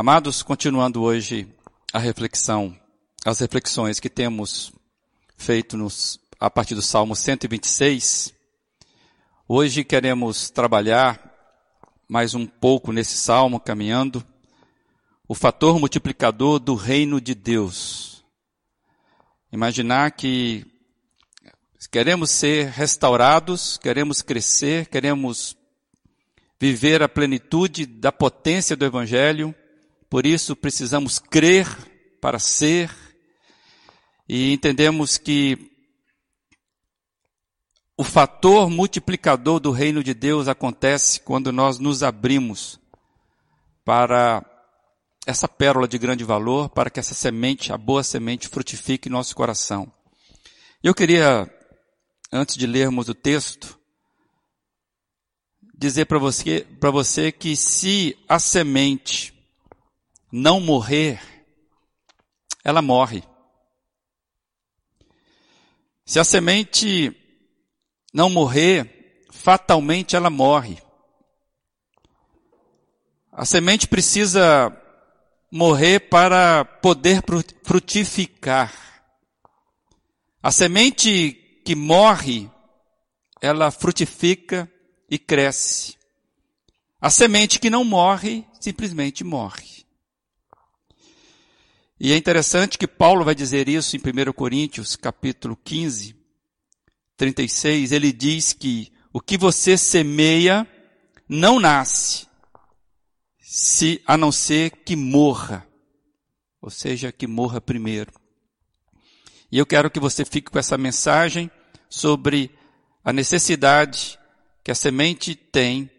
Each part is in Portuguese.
Amados, continuando hoje a reflexão, as reflexões que temos feito nos, a partir do Salmo 126, hoje queremos trabalhar mais um pouco nesse salmo, caminhando, o fator multiplicador do reino de Deus. Imaginar que queremos ser restaurados, queremos crescer, queremos viver a plenitude da potência do Evangelho, por isso precisamos crer para ser, e entendemos que o fator multiplicador do reino de Deus acontece quando nós nos abrimos para essa pérola de grande valor, para que essa semente, a boa semente, frutifique em nosso coração. Eu queria, antes de lermos o texto, dizer para você, para você que se a semente não morrer, ela morre. Se a semente não morrer, fatalmente ela morre. A semente precisa morrer para poder frutificar. A semente que morre, ela frutifica e cresce. A semente que não morre, simplesmente morre. E é interessante que Paulo vai dizer isso em 1 Coríntios, capítulo 15, 36. Ele diz que o que você semeia não nasce, se a não ser que morra. Ou seja, que morra primeiro. E eu quero que você fique com essa mensagem sobre a necessidade que a semente tem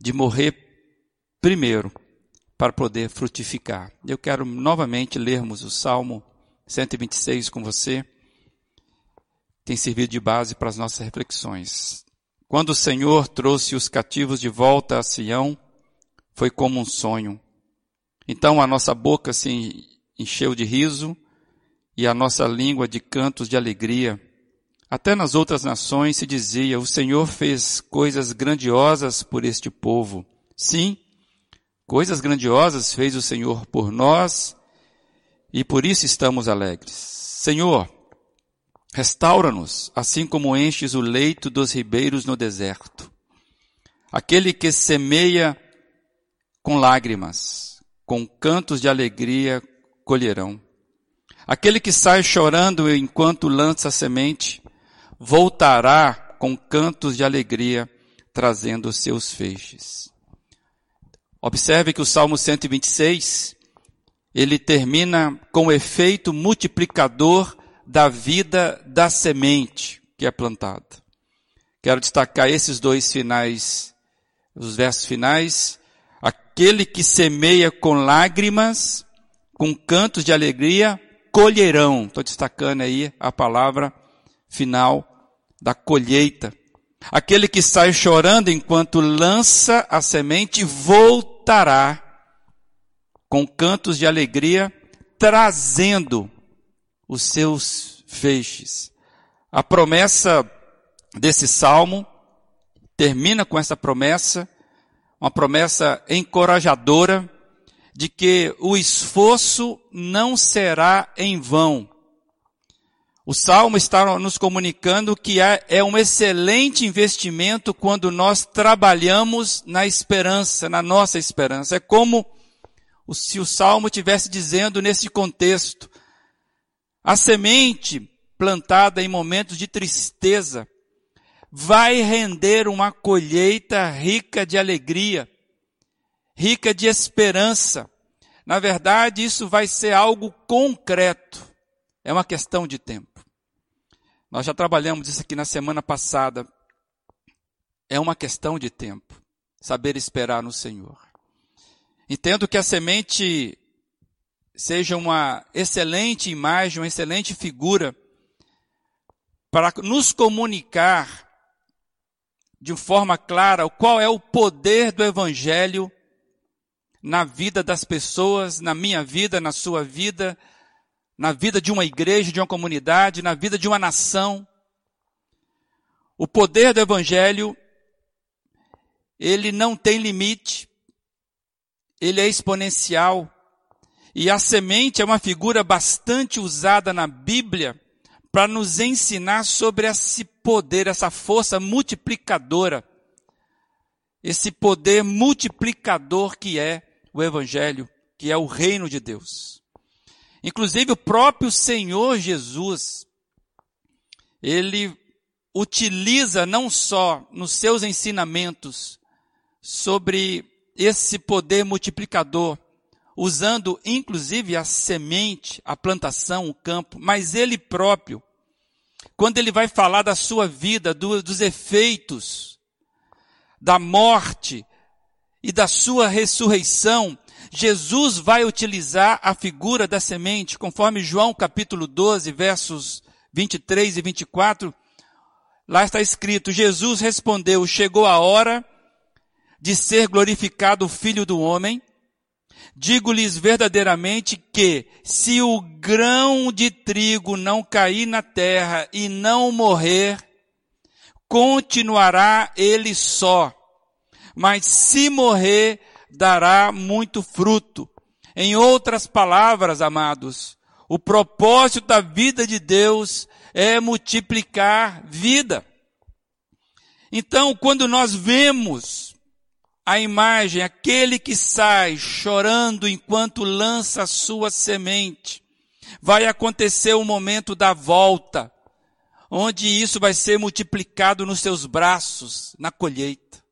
de morrer primeiro para poder frutificar. Eu quero novamente lermos o Salmo 126 com você. Tem servido de base para as nossas reflexões. Quando o Senhor trouxe os cativos de volta a Sião, foi como um sonho. Então a nossa boca se encheu de riso e a nossa língua de cantos de alegria. Até nas outras nações se dizia: O Senhor fez coisas grandiosas por este povo. Sim, Coisas grandiosas fez o Senhor por nós e por isso estamos alegres. Senhor, restaura-nos, assim como enches o leito dos ribeiros no deserto. Aquele que semeia com lágrimas, com cantos de alegria colherão. Aquele que sai chorando enquanto lança a semente, voltará com cantos de alegria, trazendo seus feixes. Observe que o Salmo 126, ele termina com o efeito multiplicador da vida da semente que é plantada. Quero destacar esses dois finais, os versos finais. Aquele que semeia com lágrimas, com cantos de alegria, colherão. Estou destacando aí a palavra final da colheita. Aquele que sai chorando enquanto lança a semente, volta voltará com cantos de alegria, trazendo os seus feixes. A promessa desse salmo termina com essa promessa, uma promessa encorajadora de que o esforço não será em vão. O Salmo está nos comunicando que é um excelente investimento quando nós trabalhamos na esperança, na nossa esperança. É como se o Salmo estivesse dizendo nesse contexto, a semente plantada em momentos de tristeza vai render uma colheita rica de alegria, rica de esperança. Na verdade, isso vai ser algo concreto. É uma questão de tempo. Nós já trabalhamos isso aqui na semana passada. É uma questão de tempo. Saber esperar no Senhor. Entendo que a semente seja uma excelente imagem, uma excelente figura para nos comunicar de forma clara qual é o poder do Evangelho na vida das pessoas, na minha vida, na sua vida, na vida de uma igreja, de uma comunidade, na vida de uma nação. O poder do evangelho, ele não tem limite, ele é exponencial, E a semente é uma figura bastante usada na Bíblia para nos ensinar sobre esse poder, essa força multiplicadora, esse poder multiplicador que é o Evangelho, que é o reino de Deus. Inclusive o próprio Senhor Jesus, ele utiliza não só nos seus ensinamentos sobre esse poder multiplicador, usando inclusive a semente, a plantação, o campo, mas ele próprio, quando ele vai falar da sua vida, do, dos efeitos, da morte e da sua ressurreição, Jesus vai utilizar a figura da semente, conforme João capítulo 12, versos 23 e 24, lá está escrito, Jesus respondeu, chegou a hora de ser glorificado o Filho do Homem, Digo-lhes verdadeiramente que, se o grão de trigo não cair na terra e não morrer, continuará ele só. Mas se morrer, dará muito fruto. Em outras palavras, amados, o propósito da vida de Deus é multiplicar vida. Então, quando nós vemos a imagem, aquele que sai chorando enquanto lança a sua semente. Vai acontecer o momento da volta, onde isso vai ser multiplicado nos seus braços, na colheita.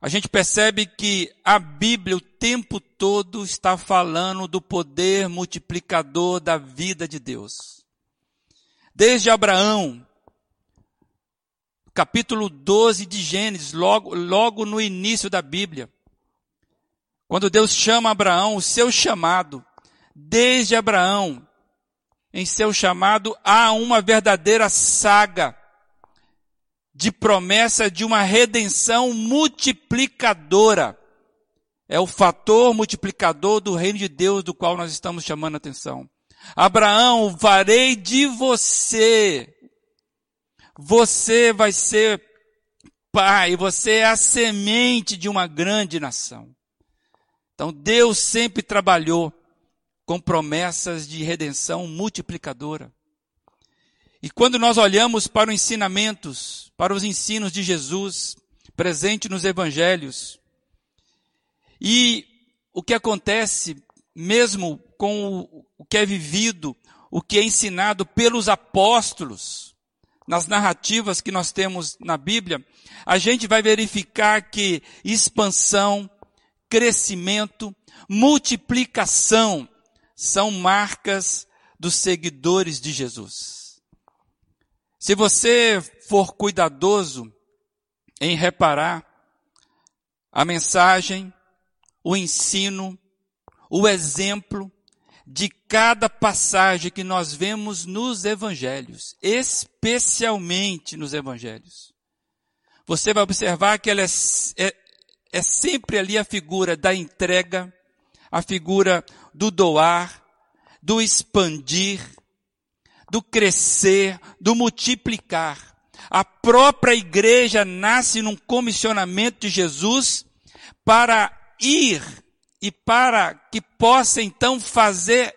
A gente percebe que a Bíblia o tempo todo está falando do poder multiplicador da vida de Deus. Desde Abraão, capítulo 12 de Gênesis, logo, logo no início da Bíblia. Quando Deus chama Abraão, o seu chamado, desde Abraão, em seu chamado, há uma verdadeira saga de promessa de uma redenção multiplicadora. É o fator multiplicador do reino de Deus do qual nós estamos chamando a atenção. Abraão, farei de você você vai ser pai, você é a semente de uma grande nação. Então Deus sempre trabalhou com promessas de redenção multiplicadora. E quando nós olhamos para os ensinamentos, para os ensinos de Jesus, presente nos evangelhos, e o que acontece mesmo com o que é vivido, o que é ensinado pelos apóstolos, nas narrativas que nós temos na Bíblia, a gente vai verificar que expansão, crescimento, multiplicação são marcas dos seguidores de Jesus. Se você for cuidadoso em reparar a mensagem, o ensino, o exemplo, de cada passagem que nós vemos nos evangelhos, especialmente nos evangelhos. Você vai observar que ela é, é, é sempre ali a figura da entrega, a figura do doar, do expandir, do crescer, do multiplicar. A própria igreja nasce num comissionamento de Jesus para ir e para que possa então fazer,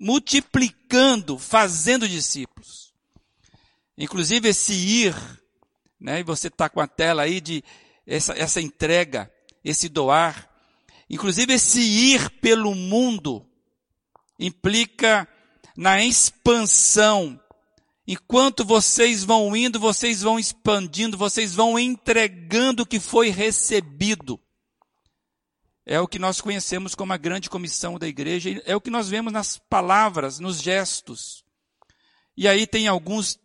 multiplicando, fazendo discípulos. Inclusive esse ir, né, e você está com a tela aí de essa, essa entrega, esse doar, inclusive esse ir pelo mundo, implica na expansão. Enquanto vocês vão indo, vocês vão expandindo, vocês vão entregando o que foi recebido. É o que nós conhecemos como a grande comissão da igreja, é o que nós vemos nas palavras, nos gestos. E aí tem alguns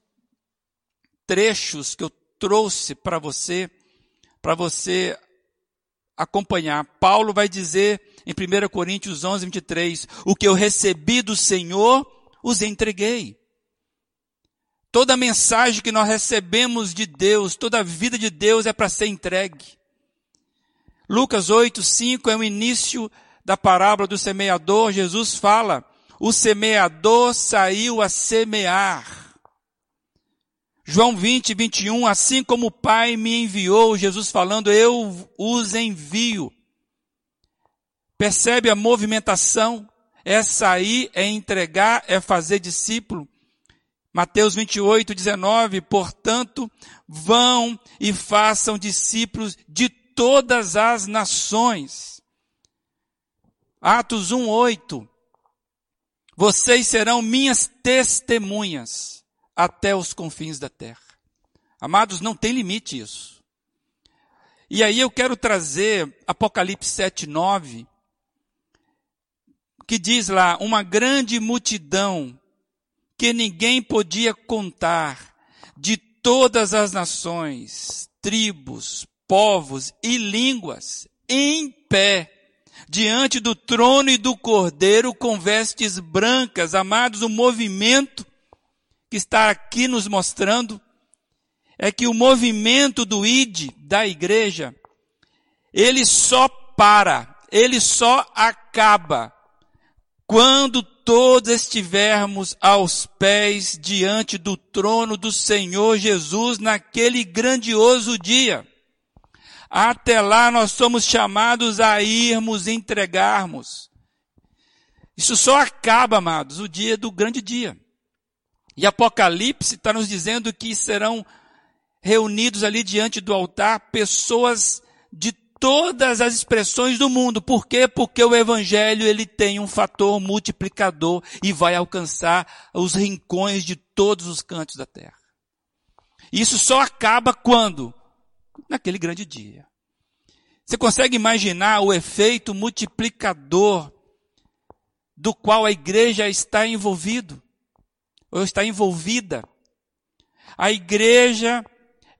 trechos que eu trouxe para você, para você acompanhar. Paulo vai dizer em 1 Coríntios 11, 23, o que eu recebi do Senhor, os entreguei. Toda mensagem que nós recebemos de Deus, toda a vida de Deus é para ser entregue. Lucas 8, 5 é o início da parábola do semeador. Jesus fala, o semeador saiu a semear. João 20, 21, assim como o Pai me enviou, Jesus falando, eu os envio. Percebe a movimentação? É sair, é entregar, é fazer discípulo. Mateus 28, 19, portanto, vão e façam discípulos de todas as nações. Atos 1, 8. Vocês serão minhas testemunhas até os confins da terra. Amados, não tem limite isso. E aí eu quero trazer Apocalipse 7, 9, que diz lá, uma grande multidão que ninguém podia contar, de todas as nações, tribos, povos e línguas, em pé, diante do trono e do cordeiro com vestes brancas, amados, o movimento que está aqui nos mostrando é que o movimento do ID da igreja, ele só para, ele só acaba quando todos estivermos aos pés diante do trono do Senhor Jesus naquele grandioso dia. Até lá nós somos chamados a irmos entregarmos. Isso só acaba, amados, o dia do grande dia. E Apocalipse está nos dizendo que serão reunidos ali diante do altar pessoas de todas as expressões do mundo. Por quê? Porque o evangelho ele tem um fator multiplicador e vai alcançar os rincões de todos os cantos da terra. Isso só acaba quando? Naquele grande dia. Você consegue imaginar o efeito multiplicador do qual a igreja está envolvido? Ou está envolvida? A igreja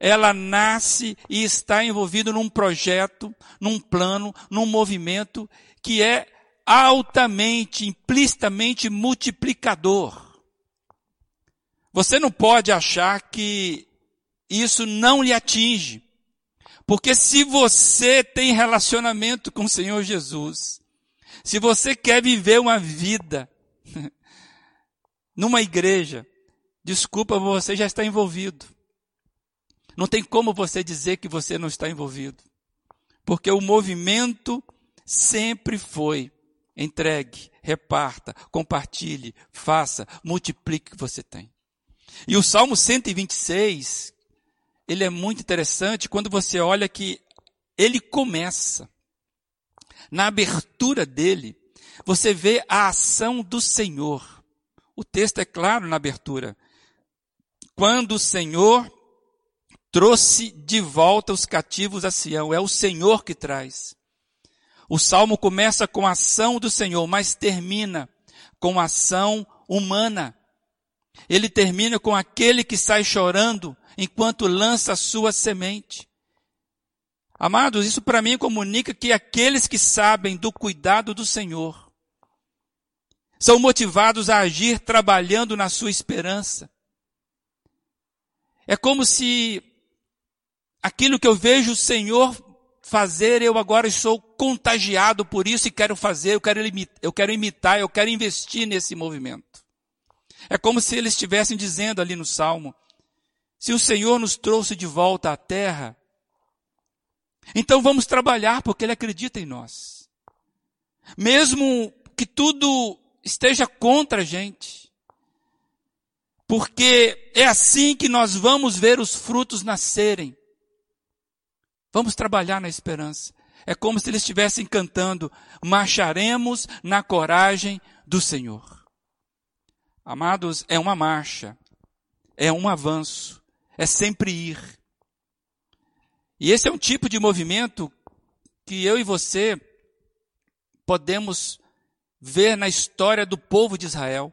ela nasce e está envolvida num projeto, num plano, num movimento que é altamente, implicitamente multiplicador. Você não pode achar que isso não lhe atinge. Porque se você tem relacionamento com o Senhor Jesus, se você quer viver uma vida numa igreja, desculpa, você já está envolvido. Não tem como você dizer que você não está envolvido. Porque o movimento sempre foi entregue, reparta, compartilhe, faça, multiplique o que você tem. E o Salmo 126, ele é muito interessante quando você olha que ele começa. Na abertura dele, você vê a ação do Senhor. O texto é claro na abertura. Quando o Senhor trouxe de volta os cativos a Sião. É o Senhor que traz. O salmo começa com a ação do Senhor, mas termina com a ação humana. Ele termina com aquele que sai chorando enquanto lança a sua semente. Amados, isso para mim comunica que aqueles que sabem do cuidado do Senhor são motivados a agir trabalhando na sua esperança. É como se aquilo que eu vejo o Senhor fazer, eu agora sou contagiado por isso e quero fazer, eu quero, eu quero imitar, eu quero investir nesse movimento. É como se eles estivessem dizendo ali no Salmo, se o Senhor nos trouxe de volta à terra, então vamos trabalhar porque Ele acredita em nós. Mesmo que tudo esteja contra a gente. Porque é assim que nós vamos ver os frutos nascerem. Vamos trabalhar na esperança. É como se eles estivessem cantando: marcharemos na coragem do Senhor. Amados, é uma marcha, é um avanço, é sempre ir. E esse é um tipo de movimento que eu e você podemos ver na história do povo de Israel.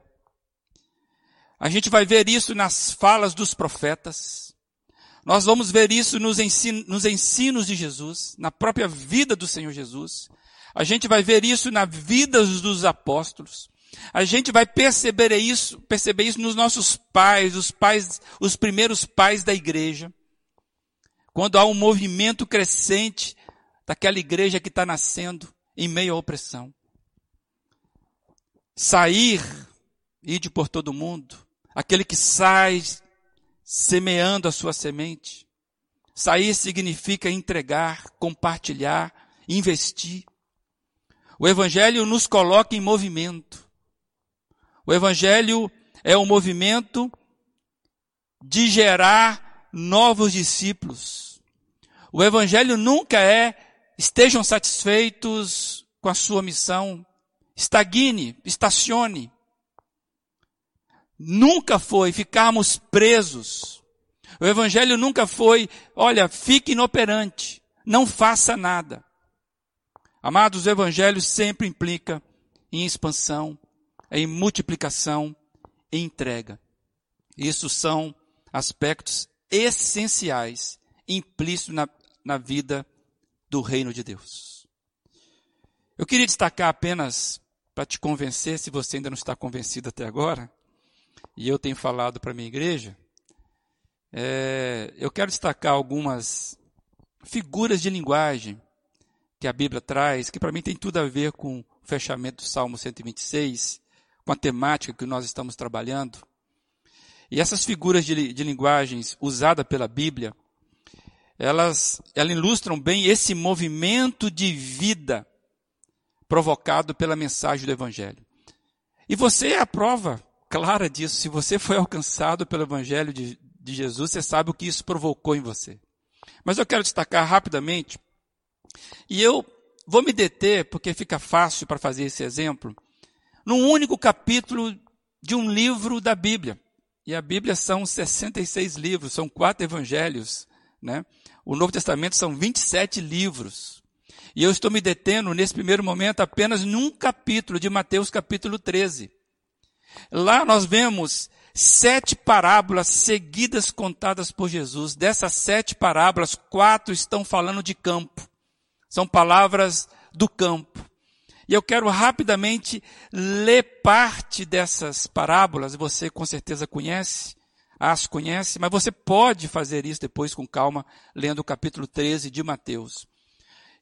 A gente vai ver isso nas falas dos profetas. Nós vamos ver isso nos, nos ensinos de Jesus, na própria vida do Senhor Jesus. A gente vai ver isso na vida dos apóstolos. A gente vai perceber isso, perceber isso nos nossos pais, os pais, os primeiros pais da igreja. Quando há um movimento crescente daquela igreja que está nascendo em meio à opressão. Sair, ir por todo mundo, aquele que sai semeando a sua semente. Sair significa entregar, compartilhar, investir. O Evangelho nos coloca em movimento. O Evangelho é o movimento de gerar novos discípulos. O Evangelho nunca é estejam satisfeitos com a sua missão, estagne, estacione. Nunca foi ficarmos presos. O Evangelho nunca foi, olha, fique inoperante, não faça nada. Amados, o Evangelho sempre implica em expansão, em multiplicação, em entrega. Isso são aspectos essenciais implícitos na, na vida do reino de Deus. Eu queria destacar apenas para te convencer, se você ainda não está convencido até agora, e eu tenho falado para a minha igreja, é, eu quero destacar algumas figuras de linguagem que a Bíblia traz, que para mim tem tudo a ver com o fechamento do Salmo 126, com a temática que nós estamos trabalhando. E essas figuras de, de linguagens usadas pela Bíblia, elas, elas ilustram bem esse movimento de vida provocado pela mensagem do Evangelho. E você é a prova clara disso. Se você foi alcançado pelo Evangelho de, de Jesus, você sabe o que isso provocou em você. Mas eu quero destacar rapidamente, e eu vou me deter, porque fica fácil para fazer esse exemplo, num único capítulo de um livro da Bíblia. E a Bíblia são 66 livros, são quatro evangelhos, né? O Novo Testamento são 27 livros. E eu estou me detendo nesse primeiro momento apenas num capítulo de Mateus capítulo 13. Lá nós vemos sete parábolas seguidas contadas por Jesus. Dessas sete parábolas, quatro estão falando de campo. São palavras do campo. E eu quero rapidamente ler parte dessas parábolas, você com certeza conhece, as conhece, mas você pode fazer isso depois com calma, lendo o capítulo 13 de Mateus.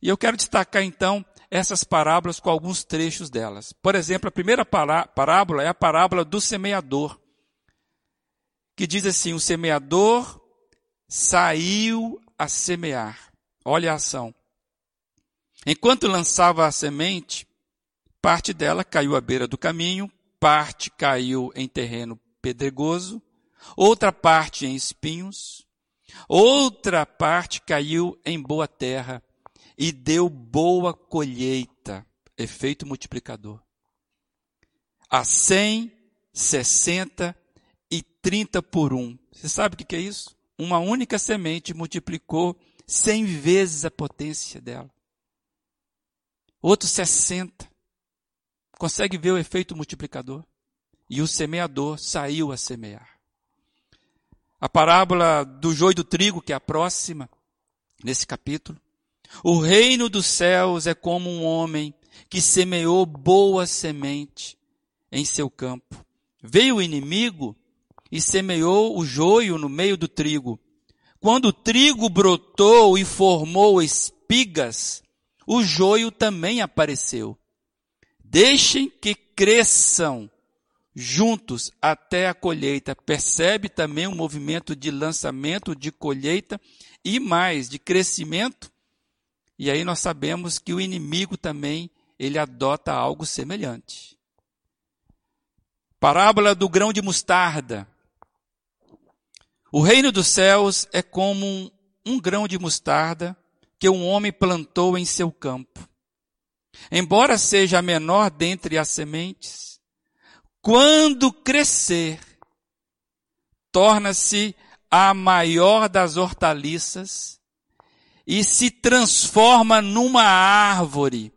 E eu quero destacar então essas parábolas com alguns trechos delas. Por exemplo, a primeira parábola é a parábola do semeador, que diz assim: o semeador saiu a semear. Olha a ação. Enquanto lançava a semente, Parte dela caiu à beira do caminho, parte caiu em terreno pedregoso, outra parte em espinhos, outra parte caiu em boa terra e deu boa colheita, efeito multiplicador. A cem, sessenta e trinta por um. Você sabe o que é isso? Uma única semente multiplicou cem vezes a potência dela. Outro sessenta. Consegue ver o efeito multiplicador? E o semeador saiu a semear. A parábola do joio do trigo, que é a próxima, nesse capítulo. O reino dos céus é como um homem que semeou boa semente em seu campo. Veio o inimigo e semeou o joio no meio do trigo. Quando o trigo brotou e formou espigas, o joio também apareceu. Deixem que cresçam juntos até a colheita. Percebe também um movimento de lançamento, de colheita e mais, de crescimento. E aí nós sabemos que o inimigo também, ele adota algo semelhante. Parábola do grão de mostarda. O reino dos céus é como um, um grão de mostarda que um homem plantou em seu campo. Embora seja a menor dentre as sementes, quando crescer, torna-se a maior das hortaliças e se transforma numa árvore,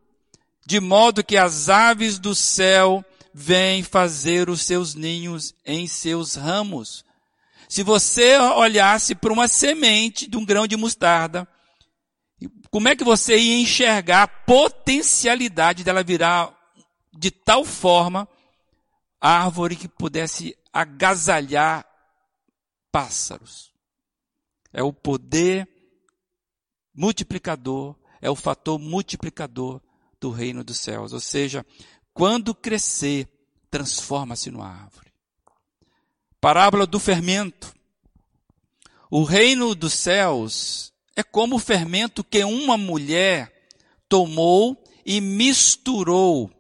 de modo que as aves do céu vêm fazer os seus ninhos em seus ramos. Se você olhasse para uma semente de um grão de mostarda, como é que você ia enxergar a potencialidade dela virar de tal forma árvore que pudesse agasalhar pássaros? É o poder multiplicador, é o fator multiplicador do reino dos céus. Ou seja, quando crescer, transforma-se numa árvore. Parábola do fermento. O reino dos céus é como o fermento que uma mulher tomou e misturou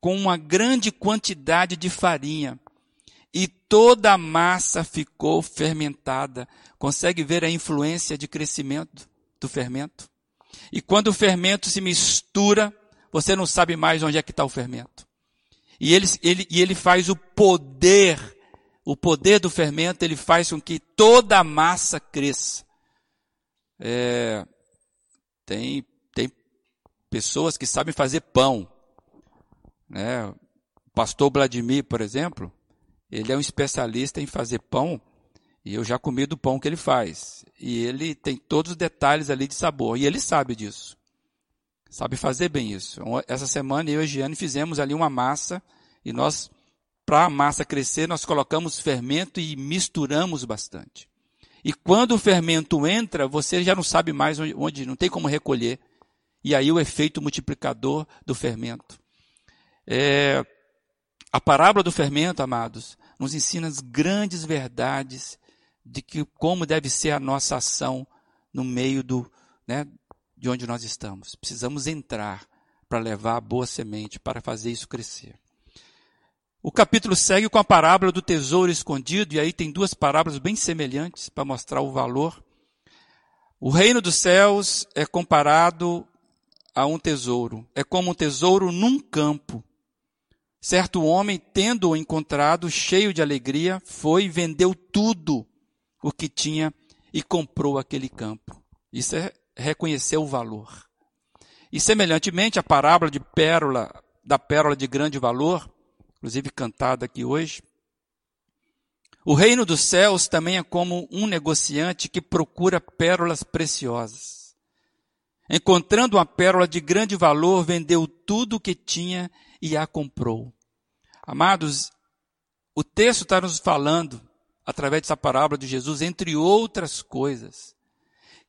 com uma grande quantidade de farinha. E toda a massa ficou fermentada. Consegue ver a influência de crescimento do fermento? E quando o fermento se mistura, você não sabe mais onde é que está o fermento. E ele, ele, e ele faz o poder, o poder do fermento, ele faz com que toda a massa cresça. É, tem, tem pessoas que sabem fazer pão. Né? O pastor Vladimir, por exemplo, ele é um especialista em fazer pão e eu já comi do pão que ele faz. E ele tem todos os detalhes ali de sabor. E ele sabe disso. Sabe fazer bem isso. Essa semana eu e a Giane fizemos ali uma massa. E nós, para a massa crescer, nós colocamos fermento e misturamos bastante. E quando o fermento entra, você já não sabe mais onde, onde não tem como recolher. E aí o efeito multiplicador do fermento. É, a parábola do fermento, amados, nos ensina as grandes verdades de que como deve ser a nossa ação no meio do, né, de onde nós estamos. Precisamos entrar para levar a boa semente, para fazer isso crescer. O capítulo segue com a parábola do tesouro escondido, e aí tem duas parábolas bem semelhantes para mostrar o valor. O reino dos céus é comparado a um tesouro. É como um tesouro num campo. Certo homem, tendo-o encontrado, cheio de alegria, foi e vendeu tudo o que tinha e comprou aquele campo. Isso é reconhecer o valor. E semelhantemente, a parábola de pérola, da pérola de grande valor, inclusive cantada aqui hoje, o reino dos céus também é como um negociante que procura pérolas preciosas. Encontrando uma pérola de grande valor, vendeu tudo o que tinha e a comprou. Amados, o texto está nos falando através dessa parábola de Jesus, entre outras coisas,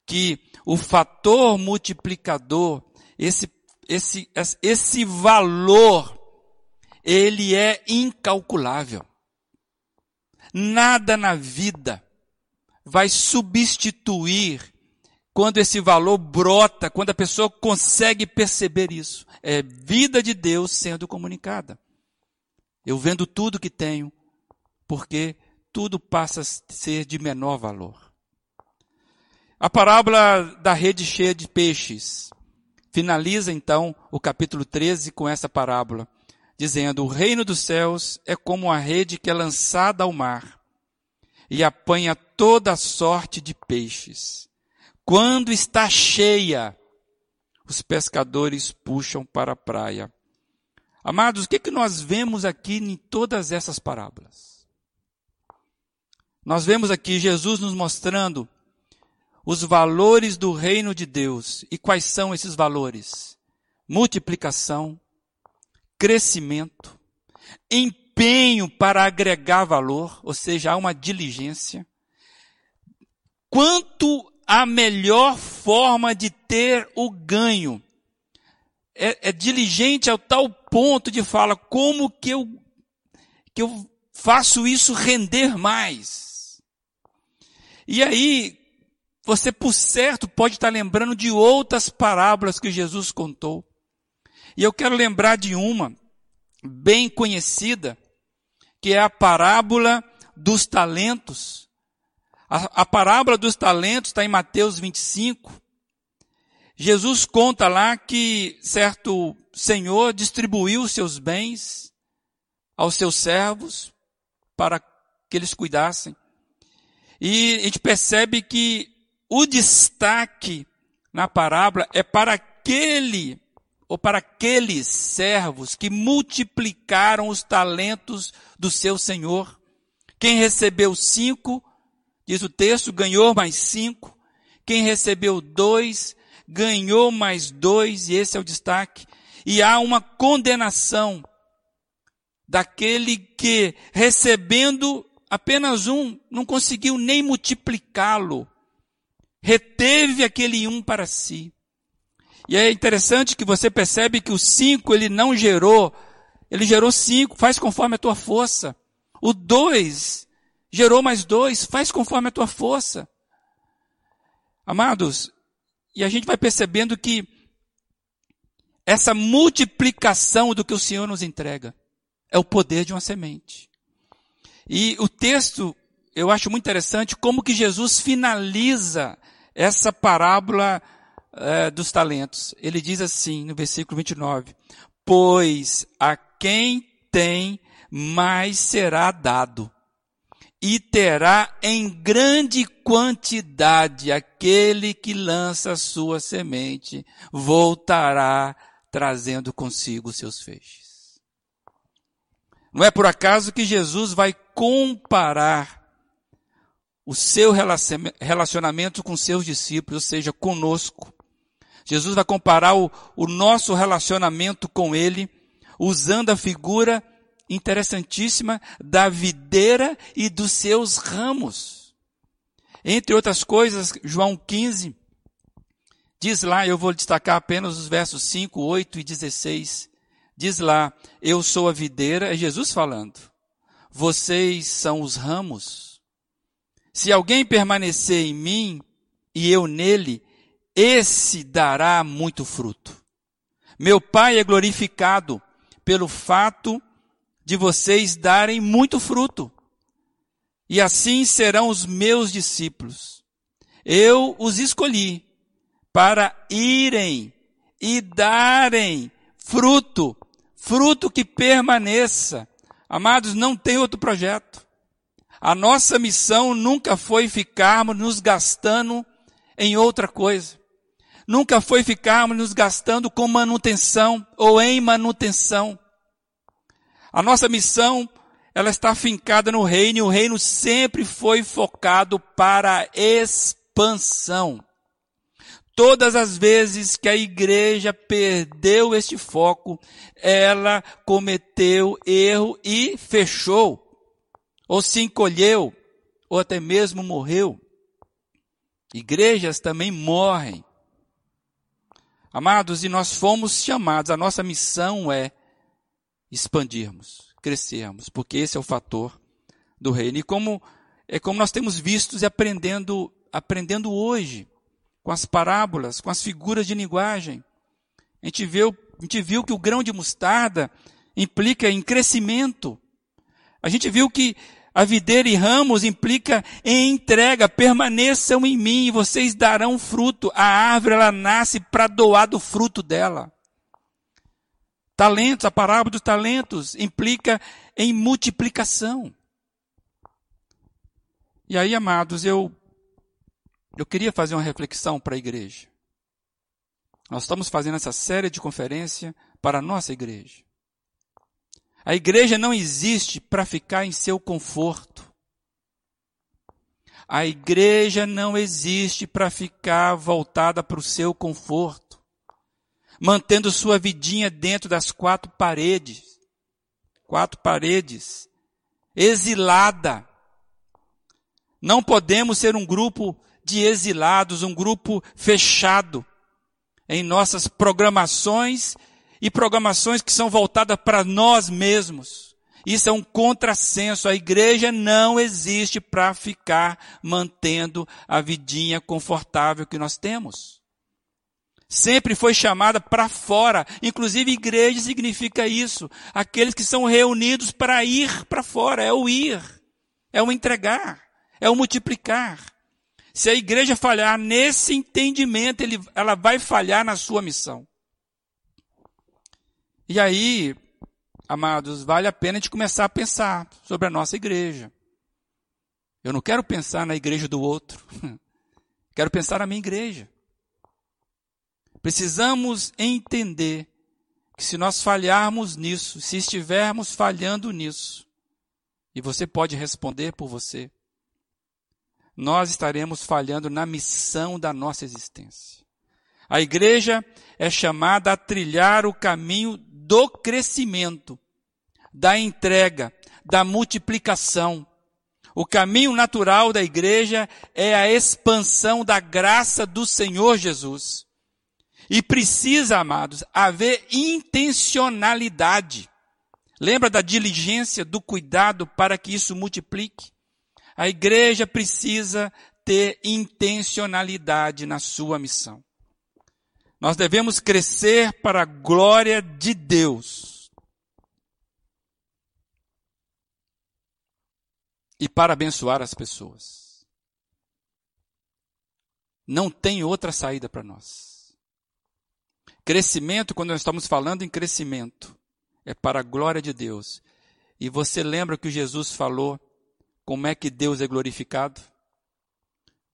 que o fator multiplicador, esse, esse, esse valor, ele é incalculável. Nada na vida vai substituir quando esse valor brota, quando a pessoa consegue perceber isso. É vida de Deus sendo comunicada. Eu vendo tudo que tenho, porque tudo passa a ser de menor valor. A parábola da rede cheia de peixes finaliza então o capítulo 13 com essa parábola, dizendo: O reino dos céus é como a rede que é lançada ao mar e apanha toda sorte de peixes. Quando está cheia, os pescadores puxam para a praia. Amados, o que, que nós vemos aqui em todas essas parábolas? Nós vemos aqui Jesus nos mostrando os valores do reino de Deus. E quais são esses valores? Multiplicação, crescimento, empenho para agregar valor, ou seja, há uma diligência. Quanto a melhor forma de ter o ganho. É, é diligente ao tal ponto de falar como que eu, que eu faço isso render mais. E aí, você por certo pode estar lembrando de outras parábolas que Jesus contou. E eu quero lembrar de uma bem conhecida, que é a parábola dos talentos. A, a parábola dos talentos está em Mateus 25. Jesus conta lá que certo senhor distribuiu seus bens aos seus servos para que eles cuidassem. E a gente percebe que o destaque na parábola é para aquele ou para aqueles servos que multiplicaram os talentos do seu senhor. Quem recebeu cinco, diz o texto, ganhou mais cinco. Quem recebeu dois, ganhou mais dois, e esse é o destaque. E há uma condenação daquele que, recebendo apenas um, não conseguiu nem multiplicá-lo. Reteve aquele um para si. E é interessante que você percebe que o cinco ele não gerou, ele gerou cinco, faz conforme a tua força. O dois gerou mais dois, faz conforme a tua força. Amados, e a gente vai percebendo que essa multiplicação do que o Senhor nos entrega. É o poder de uma semente. E o texto, eu acho muito interessante como que Jesus finaliza essa parábola é, dos talentos. Ele diz assim, no versículo 29, pois a quem tem, mais será dado e terá em grande quantidade aquele que lança sua semente, voltará trazendo consigo seus feixes. Não é por acaso que Jesus vai comparar o seu relacionamento com seus discípulos, ou seja, conosco. Jesus vai comparar o, o nosso relacionamento com Ele, usando a figura interessantíssima da videira e dos seus ramos. Entre outras coisas, João 15 diz lá, eu vou destacar apenas os versos 5, 8 e 16. Diz lá, eu sou a videira, é Jesus falando. Vocês são os ramos. Se alguém permanecer em mim e eu nele, esse dará muito fruto. Meu Pai é glorificado pelo fato de vocês darem muito fruto. E assim serão os meus discípulos. Eu os escolhi para irem e darem fruto, fruto que permaneça. Amados, não tem outro projeto. A nossa missão nunca foi ficarmos nos gastando em outra coisa. Nunca foi ficarmos nos gastando com manutenção ou em manutenção. A nossa missão, ela está fincada no reino e o reino sempre foi focado para expansão. Todas as vezes que a igreja perdeu este foco, ela cometeu erro e fechou, ou se encolheu, ou até mesmo morreu. Igrejas também morrem. Amados, e nós fomos chamados, a nossa missão é expandirmos, crescermos, porque esse é o fator do reino. E como é como nós temos visto e aprendendo, aprendendo hoje, com as parábolas, com as figuras de linguagem. A gente viu, a gente viu que o grão de mostarda implica em crescimento. A gente viu que a videira e ramos implica em entrega, permaneçam em mim e vocês darão fruto. A árvore ela nasce para doar do fruto dela. Talentos, a parábola dos talentos implica em multiplicação. E aí, amados, eu eu queria fazer uma reflexão para a igreja. Nós estamos fazendo essa série de conferência para a nossa igreja. A igreja não existe para ficar em seu conforto. A igreja não existe para ficar voltada para o seu conforto mantendo sua vidinha dentro das quatro paredes. Quatro paredes. Exilada. Não podemos ser um grupo de exilados, um grupo fechado em nossas programações e programações que são voltadas para nós mesmos. Isso é um contrassenso. A igreja não existe para ficar mantendo a vidinha confortável que nós temos. Sempre foi chamada para fora. Inclusive, igreja significa isso. Aqueles que são reunidos para ir para fora. É o ir. É o entregar. É o multiplicar. Se a igreja falhar nesse entendimento, ele, ela vai falhar na sua missão. E aí, amados, vale a pena gente começar a pensar sobre a nossa igreja. Eu não quero pensar na igreja do outro. Quero pensar na minha igreja. Precisamos entender que se nós falharmos nisso, se estivermos falhando nisso, e você pode responder por você, nós estaremos falhando na missão da nossa existência. A igreja é chamada a trilhar o caminho do crescimento, da entrega, da multiplicação. O caminho natural da igreja é a expansão da graça do Senhor Jesus. E precisa, amados, haver intencionalidade. Lembra da diligência, do cuidado para que isso multiplique? A igreja precisa ter intencionalidade na sua missão. Nós devemos crescer para a glória de Deus. E para abençoar as pessoas. Não tem outra saída para nós. Crescimento, quando nós estamos falando em crescimento, é para a glória de Deus. E você lembra que Jesus falou como é que Deus é glorificado?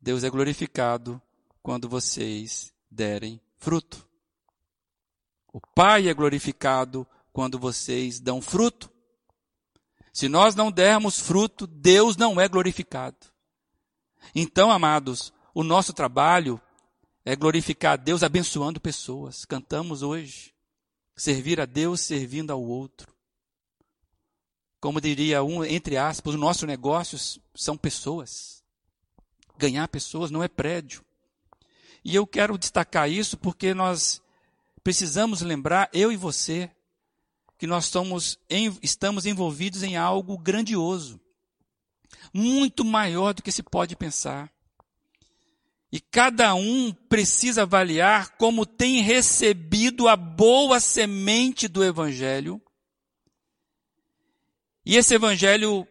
Deus é glorificado quando vocês derem fruto. O Pai é glorificado quando vocês dão fruto. Se nós não dermos fruto, Deus não é glorificado. Então, amados, o nosso trabalho é glorificar a Deus abençoando pessoas. Cantamos hoje. Servir a Deus servindo ao outro. Como diria um, entre aspas, os nossos negócios são pessoas. Ganhar pessoas não é prédio. E eu quero destacar isso porque nós precisamos lembrar, eu e você, que nós estamos, em, estamos envolvidos em algo grandioso, muito maior do que se pode pensar. E cada um precisa avaliar como tem recebido a boa semente do Evangelho. E esse Evangelho,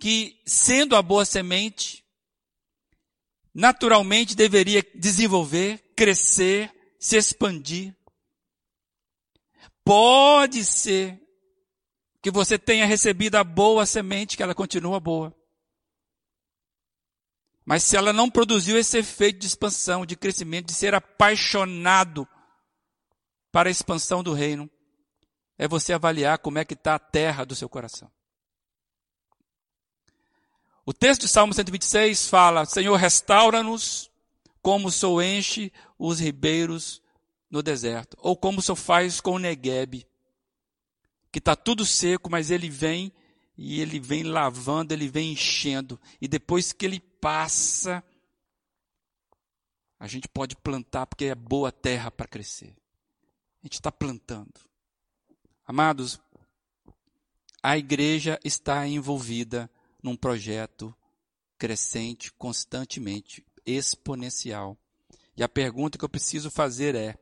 que sendo a boa semente, naturalmente deveria desenvolver, crescer, se expandir. Pode ser que você tenha recebido a boa semente, que ela continua boa. Mas se ela não produziu esse efeito de expansão, de crescimento, de ser apaixonado para a expansão do reino, é você avaliar como é que está a terra do seu coração. O texto de Salmo 126 fala: Senhor, restaura-nos como o Senhor enche os ribeiros no deserto. Ou como o Senhor faz com o Negueb, que está tudo seco, mas ele vem e ele vem lavando, ele vem enchendo. E depois que ele passa, a gente pode plantar, porque é boa terra para crescer. A gente está plantando. Amados, a igreja está envolvida num projeto crescente, constantemente, exponencial. E a pergunta que eu preciso fazer é: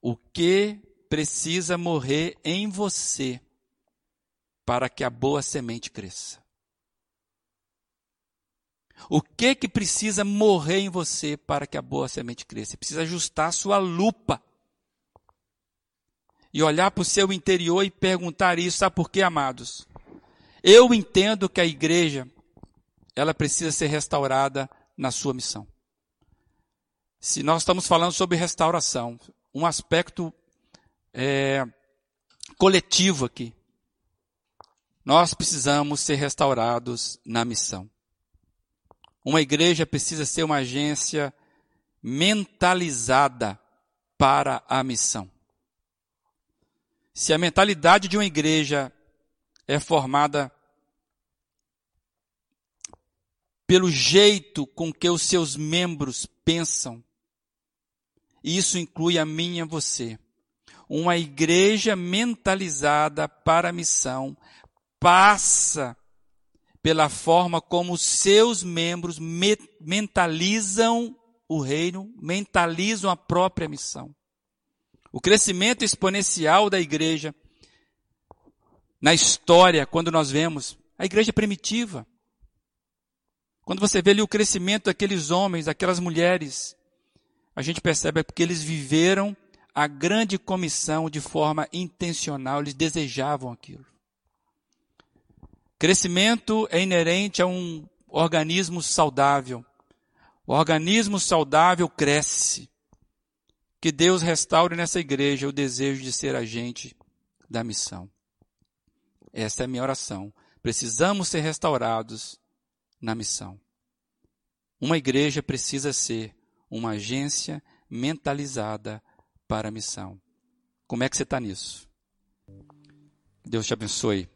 o que precisa morrer em você para que a boa semente cresça? O que que precisa morrer em você para que a boa semente cresça? Precisa ajustar a sua lupa. E olhar para o seu interior e perguntar isso, sabe por quê, amados? Eu entendo que a igreja, ela precisa ser restaurada na sua missão. Se nós estamos falando sobre restauração, um aspecto é, coletivo aqui, nós precisamos ser restaurados na missão. Uma igreja precisa ser uma agência mentalizada para a missão. Se a mentalidade de uma igreja é formada pelo jeito com que os seus membros pensam. E isso inclui a mim e você. Uma igreja mentalizada para a missão passa pela forma como os seus membros me mentalizam o reino, mentalizam a própria missão. O crescimento exponencial da igreja na história, quando nós vemos a igreja primitiva. Quando você vê ali o crescimento daqueles homens, daquelas mulheres, a gente percebe que eles viveram a grande comissão de forma intencional, eles desejavam aquilo. Crescimento é inerente a um organismo saudável. O organismo saudável cresce. Que Deus restaure nessa igreja o desejo de ser agente da missão. Essa é a minha oração. Precisamos ser restaurados na missão. Uma igreja precisa ser uma agência mentalizada para a missão. Como é que você está nisso? Deus te abençoe.